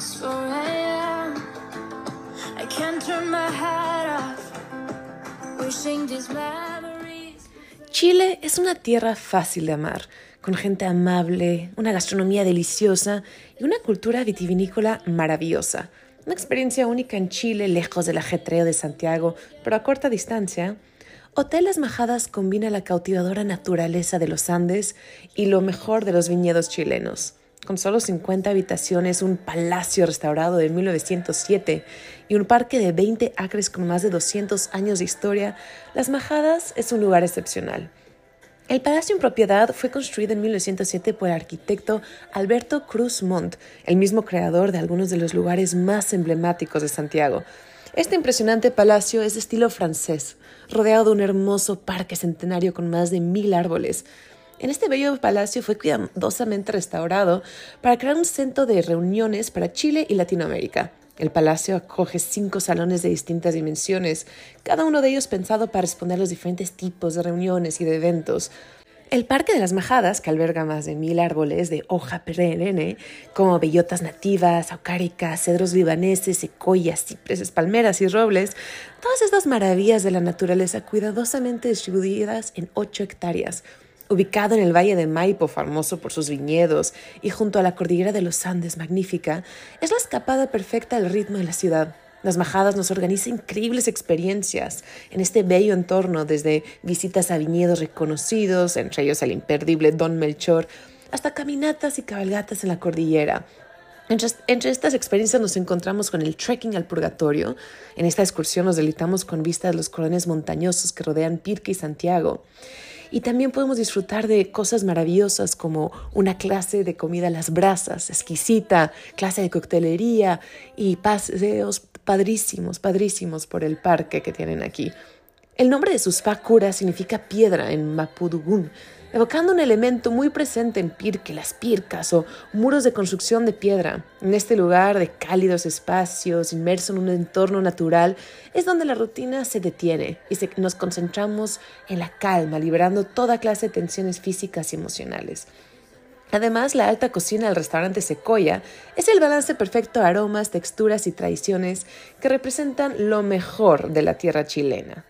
It's 4 a.m. I can't turn my head off. Wishing these memories. Chile es una tierra fácil de amar, con gente amable, una gastronomía deliciosa y una cultura vitivinícola maravillosa. Una experiencia única en Chile, lejos del ajetreo de Santiago, pero a corta distancia. Hotel Las Majadas combina la cautivadora naturaleza de los Andes y lo mejor de los viñedos chilenos. Con solo 50 habitaciones, un palacio restaurado de 1907 y un parque de 20 acres con más de 200 años de historia, Las Majadas es un lugar excepcional. El palacio en propiedad fue construido en 1907 por el arquitecto Alberto Cruz Montt, el mismo creador de algunos de los lugares más emblemáticos de Santiago. Este impresionante palacio es de estilo francés, rodeado de un hermoso parque centenario con más de mil árboles. En este bello palacio fue cuidadosamente restaurado para crear un centro de reuniones para Chile y Latinoamérica. El palacio acoge cinco salones de distintas dimensiones, cada uno de ellos pensado para responder a los diferentes tipos de reuniones y de eventos. El Parque de las Majadas, que alberga más de mil árboles de hoja perenne, como bellotas nativas, aucáricas, cedros libaneses, secoyas, cipreses, palmeras y robles, todas estas maravillas de la naturaleza cuidadosamente distribuidas en ocho hectáreas, Ubicado en el Valle de Maipo, famoso por sus viñedos, y junto a la cordillera de los Andes, magnífica, es la escapada perfecta al ritmo de la ciudad. Las Majadas nos organiza increíbles experiencias en este bello entorno, desde visitas a viñedos reconocidos, entre ellos el imperdible Don Melchor, hasta caminatas y cabalgatas en la cordillera. Entre, estas experiencias nos encontramos con el trekking al purgatorio. En esta excursión nos deleitamos con vistas a los corones montañosos que rodean Pirque y Santiago. Y también podemos disfrutar de cosas maravillosas como una clase de comida a las brasas, exquisita, clase de coctelería y paseos padrísimos, padrísimos por el parque que tienen aquí. El nombre de sus facuras significa piedra en Mapudungun, evocando un elemento muy presente en Pirque, las pircas o muros de construcción de piedra. En este lugar de cálidos espacios, inmerso en un entorno natural, es donde la rutina se detiene y nos concentramos en la calma, liberando toda clase de tensiones físicas y emocionales. Además, la alta cocina del restaurante Secoya es el balance perfecto de aromas, texturas y tradiciones que representan lo mejor de la tierra chilena.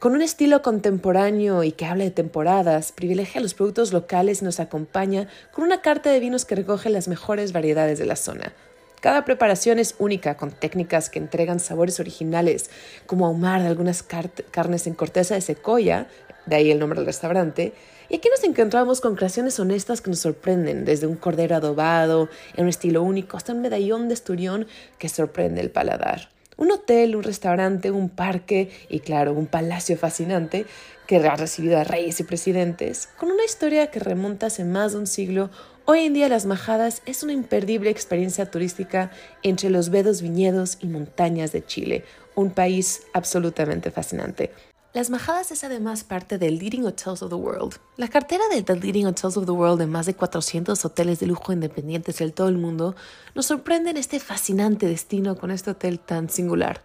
Con un estilo contemporáneo y que habla de temporadas, privilegia los productos locales y nos acompaña con una carta de vinos que recoge las mejores variedades de la zona. Cada preparación es única, con técnicas que entregan sabores originales, como ahumar algunas carnes en corteza de secoya, de ahí el nombre del restaurante, y aquí nos encontramos con creaciones honestas que nos sorprenden, desde un cordero adobado en un estilo único hasta un medallón de esturión que sorprende el paladar un hotel, un restaurante, un parque y claro, un palacio fascinante que ha recibido a reyes y presidentes, con una historia que remonta hace más de un siglo. Hoy en día Las Majadas es una imperdible experiencia turística entre los vedos viñedos y montañas de Chile, un país absolutamente fascinante. Las Majadas es además parte del Leading Hotels of the World. La cartera de The Leading Hotels of the World de más de 400 hoteles de lujo independientes del todo el mundo nos sorprende en este fascinante destino con este hotel tan singular.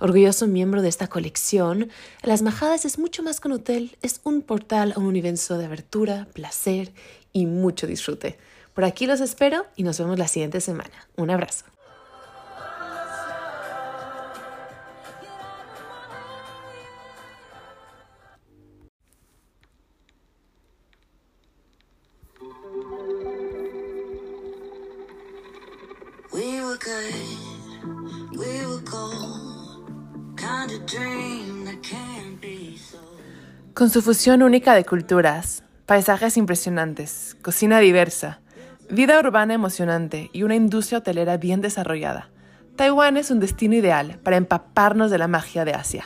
Orgulloso miembro de esta colección, Las Majadas es mucho más que un hotel, es un portal a un universo de abertura, placer y mucho disfrute. Por aquí los espero y nos vemos la siguiente semana. Un abrazo. Con su fusión única de culturas, paisajes impresionantes, cocina diversa, vida urbana emocionante y una industria hotelera bien desarrollada, Taiwán es un destino ideal para empaparnos de la magia de Asia.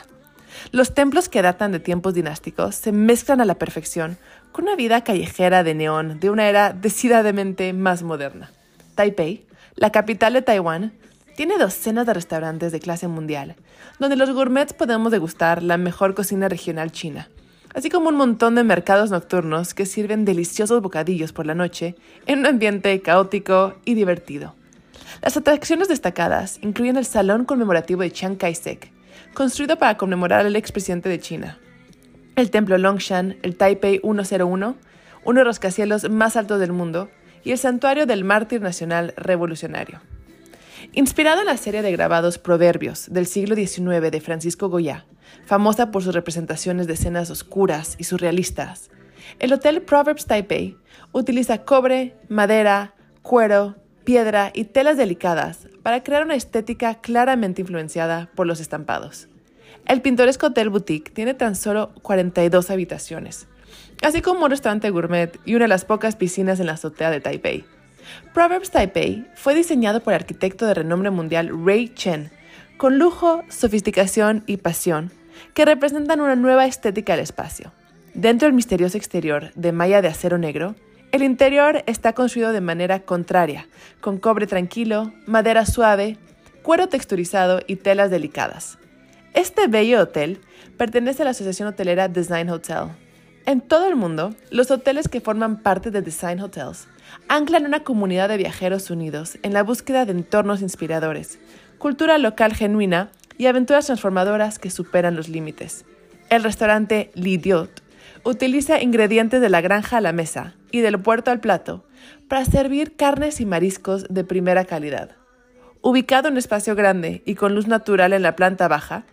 Los templos que datan de tiempos dinásticos se mezclan a la perfección con una vida callejera de neón de una era decididamente más moderna. Taipei, la capital de Taiwán, tiene docenas de restaurantes de clase mundial, donde los gourmets podemos degustar la mejor cocina regional china, así como un montón de mercados nocturnos que sirven deliciosos bocadillos por la noche en un ambiente caótico y divertido. Las atracciones destacadas incluyen el Salón Conmemorativo de Chiang Kai-shek, construido para conmemorar al expresidente de China, el Templo Longshan, el Taipei 101, uno de los rascacielos más altos del mundo, y el Santuario del Mártir Nacional Revolucionario. Inspirado en la serie de grabados Proverbios del siglo XIX de Francisco Goya, famosa por sus representaciones de escenas oscuras y surrealistas, el Hotel Proverbs Taipei utiliza cobre, madera, cuero, piedra y telas delicadas para crear una estética claramente influenciada por los estampados. El pintoresco Hotel Boutique tiene tan solo 42 habitaciones, así como un restaurante gourmet y una de las pocas piscinas en la azotea de Taipei. Proverbs Taipei fue diseñado por el arquitecto de renombre mundial Ray Chen, con lujo, sofisticación y pasión, que representan una nueva estética del espacio. Dentro del misterioso exterior de malla de acero negro, el interior está construido de manera contraria, con cobre tranquilo, madera suave, cuero texturizado y telas delicadas. Este bello hotel pertenece a la Asociación Hotelera Design Hotel. En todo el mundo, los hoteles que forman parte de Design Hotels anclan una comunidad de viajeros unidos en la búsqueda de entornos inspiradores, cultura local genuina y aventuras transformadoras que superan los límites. El restaurante L'Idiot utiliza ingredientes de la granja a la mesa y del puerto al plato para servir carnes y mariscos de primera calidad. Ubicado en un espacio grande y con luz natural en la planta baja,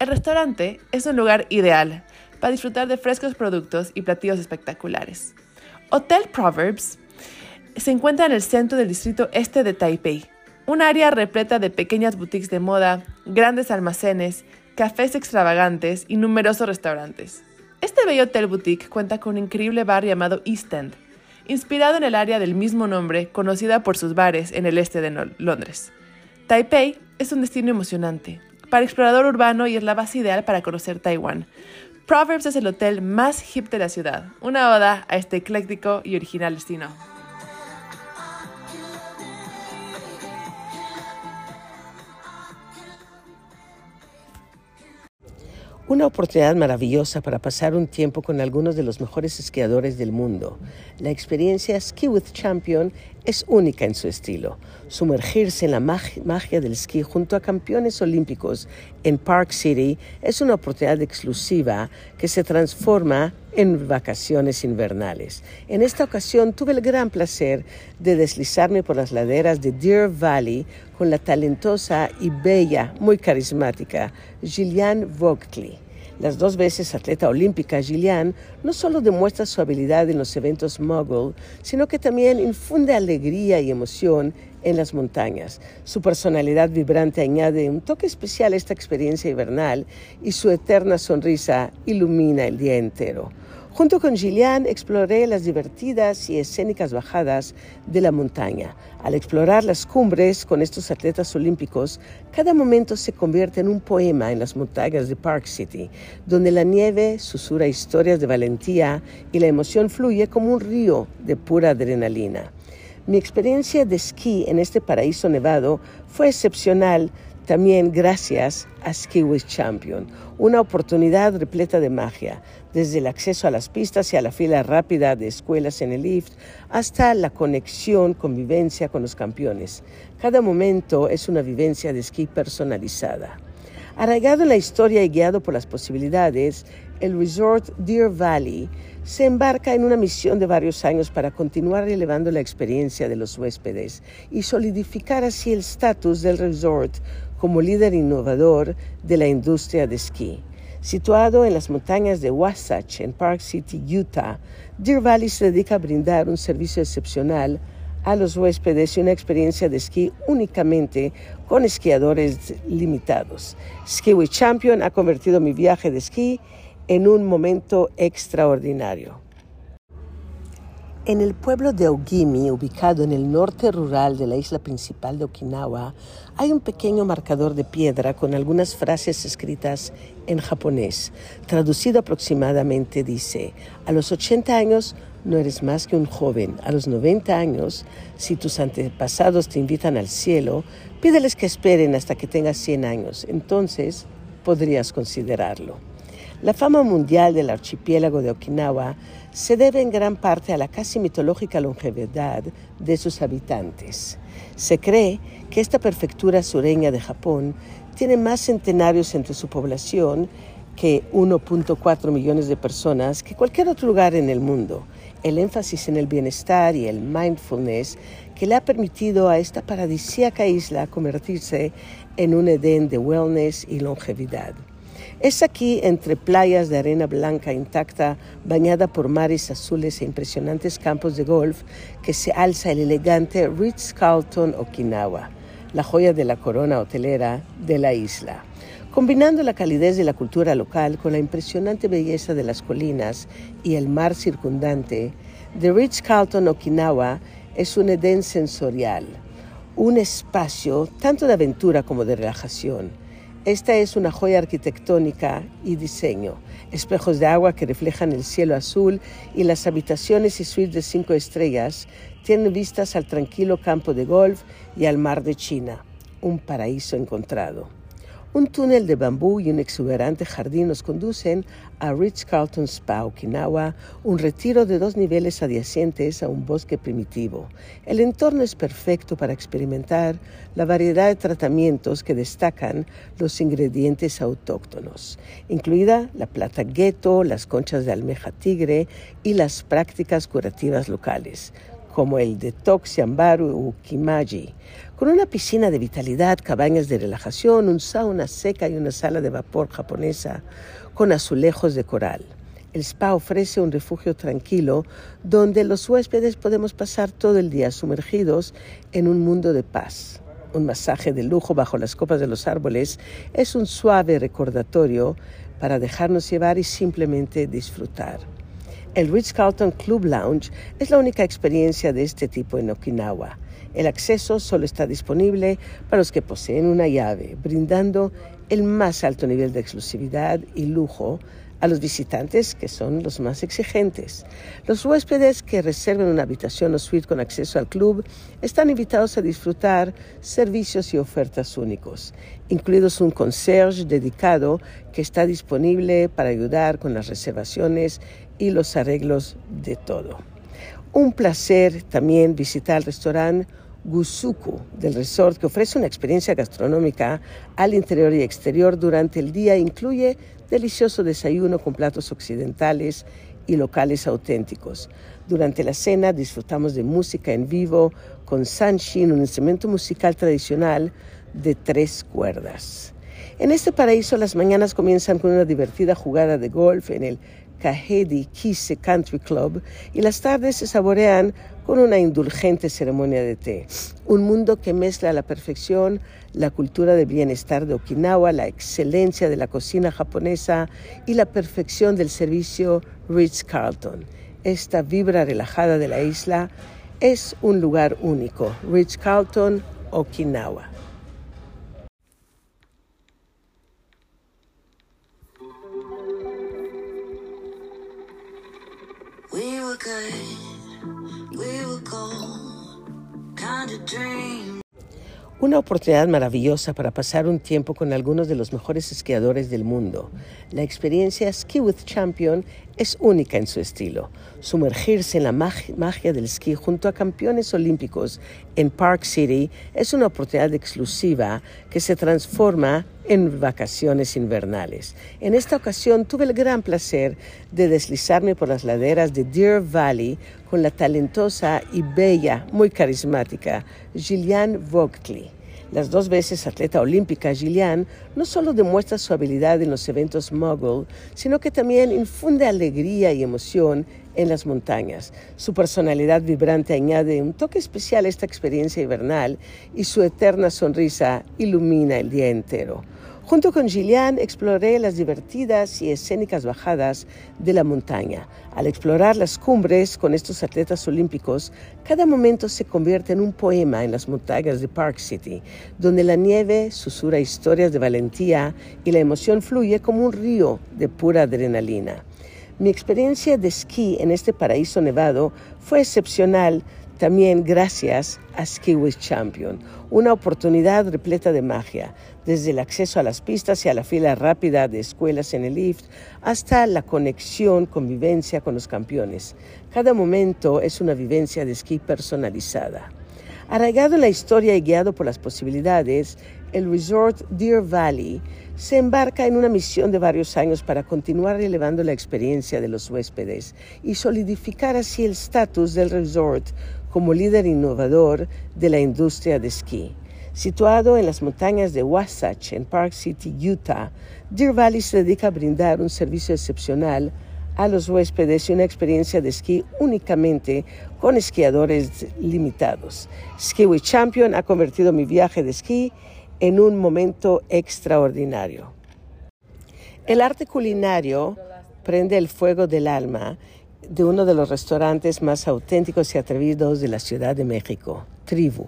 el restaurante es un lugar ideal para disfrutar de frescos productos y platillos espectaculares. Hotel Proverbs se encuentra en el centro del distrito este de Taipei, un área repleta de pequeñas boutiques de moda, grandes almacenes, cafés extravagantes y numerosos restaurantes. Este bello hotel boutique cuenta con un increíble bar llamado East End, inspirado en el área del mismo nombre, conocida por sus bares en el este de Londres. Taipei es un destino emocionante para explorador urbano y es la base ideal para conocer Taiwán. Proverbs es el hotel más hip de la ciudad, una oda a este ecléctico y original destino. Una oportunidad maravillosa para pasar un tiempo con algunos de los mejores esquiadores del mundo. La experiencia Ski with Champion es única en su estilo. Sumergirse en la magia del esquí junto a campeones olímpicos en Park City es una oportunidad exclusiva que se transforma en vacaciones invernales. En esta ocasión tuve el gran placer de deslizarme por las laderas de Deer Valley con la talentosa y bella, muy carismática Gillian Vogtley. Las dos veces atleta olímpica, Gillian no solo demuestra su habilidad en los eventos mogul, sino que también infunde alegría y emoción en las montañas. Su personalidad vibrante añade un toque especial a esta experiencia invernal y su eterna sonrisa ilumina el día entero. Junto con Gillian exploré las divertidas y escénicas bajadas de la montaña. Al explorar las cumbres con estos atletas olímpicos, cada momento se convierte en un poema en las montañas de Park City, donde la nieve susurra historias de valentía y la emoción fluye como un río de pura adrenalina. Mi experiencia de esquí en este paraíso nevado fue excepcional también gracias a Ski with Champion, una oportunidad repleta de magia, desde el acceso a las pistas y a la fila rápida de escuelas en el lift hasta la conexión, convivencia con los campeones. Cada momento es una vivencia de esquí personalizada. Arraigado en la historia y guiado por las posibilidades, el resort Deer Valley se embarca en una misión de varios años para continuar elevando la experiencia de los huéspedes y solidificar así el estatus del resort como líder innovador de la industria de esquí. Situado en las montañas de Wasatch, en Park City, Utah, Deer Valley se dedica a brindar un servicio excepcional a los huéspedes y una experiencia de esquí únicamente con esquiadores limitados. Ski with Champion ha convertido mi viaje de esquí en un momento extraordinario. En el pueblo de Ogimi, ubicado en el norte rural de la isla principal de Okinawa, hay un pequeño marcador de piedra con algunas frases escritas en japonés. Traducido aproximadamente dice, a los 80 años no eres más que un joven. A los 90 años, si tus antepasados te invitan al cielo, pídeles que esperen hasta que tengas 100 años. Entonces podrías considerarlo. La fama mundial del archipiélago de Okinawa se debe en gran parte a la casi mitológica longevidad de sus habitantes. Se cree que esta prefectura sureña de Japón tiene más centenarios entre su población que 1.4 millones de personas que cualquier otro lugar en el mundo el énfasis en el bienestar y el mindfulness que le ha permitido a esta paradisíaca isla convertirse en un Edén de wellness y longevidad. Es aquí, entre playas de arena blanca intacta, bañada por mares azules e impresionantes campos de golf, que se alza el elegante Ritz-Carlton Okinawa, la joya de la corona hotelera de la isla. Combinando la calidez de la cultura local con la impresionante belleza de las colinas y el mar circundante, The Ritz-Carlton Okinawa es un edén sensorial, un espacio tanto de aventura como de relajación. Esta es una joya arquitectónica y diseño, espejos de agua que reflejan el cielo azul y las habitaciones y suites de cinco estrellas tienen vistas al tranquilo campo de golf y al mar de China, un paraíso encontrado. Un túnel de bambú y un exuberante jardín nos conducen a Ritz-Carlton Spa, Okinawa, un retiro de dos niveles adyacentes a un bosque primitivo. El entorno es perfecto para experimentar la variedad de tratamientos que destacan los ingredientes autóctonos, incluida la plata ghetto, las conchas de almeja tigre y las prácticas curativas locales como el detox Yambaru u Kimaji, con una piscina de vitalidad, cabañas de relajación, un sauna seca y una sala de vapor japonesa con azulejos de coral. El spa ofrece un refugio tranquilo donde los huéspedes podemos pasar todo el día sumergidos en un mundo de paz. Un masaje de lujo bajo las copas de los árboles es un suave recordatorio para dejarnos llevar y simplemente disfrutar. El Ritz-Carlton Club Lounge es la única experiencia de este tipo en Okinawa. El acceso solo está disponible para los que poseen una llave, brindando el más alto nivel de exclusividad y lujo a los visitantes que son los más exigentes. Los huéspedes que reserven una habitación o suite con acceso al club están invitados a disfrutar servicios y ofertas únicos, incluidos un concierge dedicado que está disponible para ayudar con las reservaciones y los arreglos de todo. Un placer también visitar el restaurante Gusuku del resort que ofrece una experiencia gastronómica al interior y exterior durante el día. Incluye delicioso desayuno con platos occidentales y locales auténticos. Durante la cena disfrutamos de música en vivo con sanshin, un instrumento musical tradicional de tres cuerdas. En este paraíso las mañanas comienzan con una divertida jugada de golf en el Kahedi Kise Country Club y las tardes se saborean con una indulgente ceremonia de té. Un mundo que mezcla a la perfección la cultura de bienestar de Okinawa, la excelencia de la cocina japonesa y la perfección del servicio Ritz-Carlton. Esta vibra relajada de la isla es un lugar único. Ritz-Carlton, Okinawa. Una oportunidad maravillosa para pasar un tiempo con algunos de los mejores esquiadores del mundo. La experiencia Ski with Champion es única en su estilo. Sumergirse en la mag- magia del esquí junto a campeones olímpicos en Park City es una oportunidad exclusiva que se transforma en vacaciones invernales. En esta ocasión tuve el gran placer de deslizarme por las laderas de Deer Valley con la talentosa y bella, muy carismática Gillian Vogtli. Las dos veces atleta olímpica, Gillian no solo demuestra su habilidad en los eventos mogul, sino que también infunde alegría y emoción en las montañas. Su personalidad vibrante añade un toque especial a esta experiencia invernal y su eterna sonrisa ilumina el día entero. Junto con Gillian exploré las divertidas y escénicas bajadas de la montaña. Al explorar las cumbres con estos atletas olímpicos, cada momento se convierte en un poema en las montañas de Park City, donde la nieve susurra historias de valentía y la emoción fluye como un río de pura adrenalina. Mi experiencia de esquí en este paraíso nevado fue excepcional también gracias a Ski with Champion, una oportunidad repleta de magia, desde el acceso a las pistas y a la fila rápida de escuelas en el lift, hasta la conexión, convivencia con los campeones. Cada momento es una vivencia de esquí personalizada. Arraigado en la historia y guiado por las posibilidades, el resort Deer Valley se embarca en una misión de varios años para continuar elevando la experiencia de los huéspedes y solidificar así el estatus del resort como líder innovador de la industria de esquí. Situado en las montañas de Wasatch, en Park City, Utah, Deer Valley se dedica a brindar un servicio excepcional a los huéspedes y una experiencia de esquí únicamente con esquiadores limitados. Ski with Champion ha convertido mi viaje de esquí en un momento extraordinario. El arte culinario prende el fuego del alma de uno de los restaurantes más auténticos y atrevidos de la Ciudad de México, Tribu.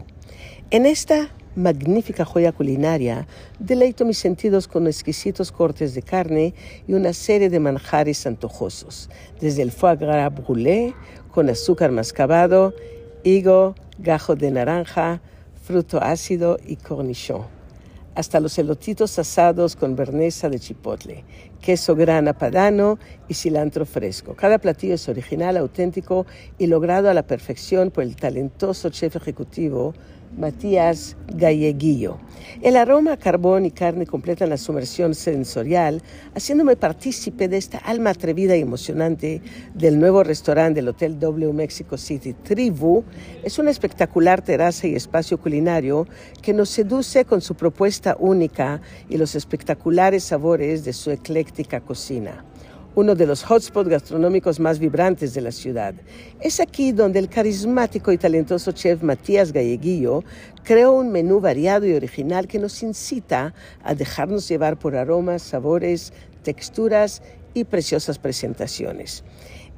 En esta magnífica joya culinaria, deleito mis sentidos con exquisitos cortes de carne y una serie de manjares antojosos, desde el foie gras brûlé con azúcar mascabado, higo, gajo de naranja, fruto ácido y cornichón. Hasta los elotitos asados con bernesa de chipotle, queso grana padano y cilantro fresco. Cada platillo es original, auténtico y logrado a la perfección por el talentoso chef ejecutivo Matías Galleguillo. El aroma carbón y carne completan la sumersión sensorial, haciéndome partícipe de esta alma atrevida y emocionante del nuevo restaurante del Hotel W Mexico City. Tribu es una espectacular terraza y espacio culinario que nos seduce con su propuesta única y los espectaculares sabores de su ecléctica cocina uno de los hotspots gastronómicos más vibrantes de la ciudad. Es aquí donde el carismático y talentoso chef Matías Galleguillo creó un menú variado y original que nos incita a dejarnos llevar por aromas, sabores, texturas y preciosas presentaciones.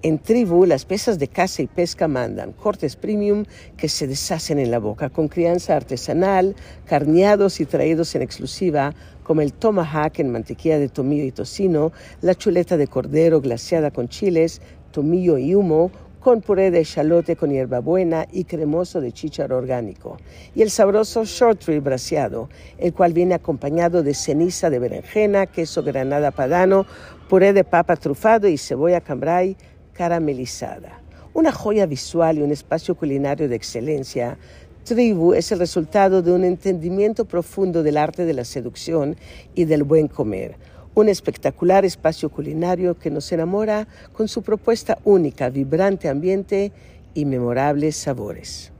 En tribu, las pesas de caza y pesca mandan cortes premium que se deshacen en la boca, con crianza artesanal, carneados y traídos en exclusiva, como el tomahawk en mantequilla de tomillo y tocino, la chuleta de cordero glaseada con chiles, tomillo y humo, con puré de echalote con hierbabuena y cremoso de chícharo orgánico, y el sabroso short rib braseado, el cual viene acompañado de ceniza de berenjena, queso granada padano, puré de papa trufado y cebolla cambray, caramelizada. Una joya visual y un espacio culinario de excelencia, Tribu es el resultado de un entendimiento profundo del arte de la seducción y del buen comer. Un espectacular espacio culinario que nos enamora con su propuesta única, vibrante ambiente y memorables sabores.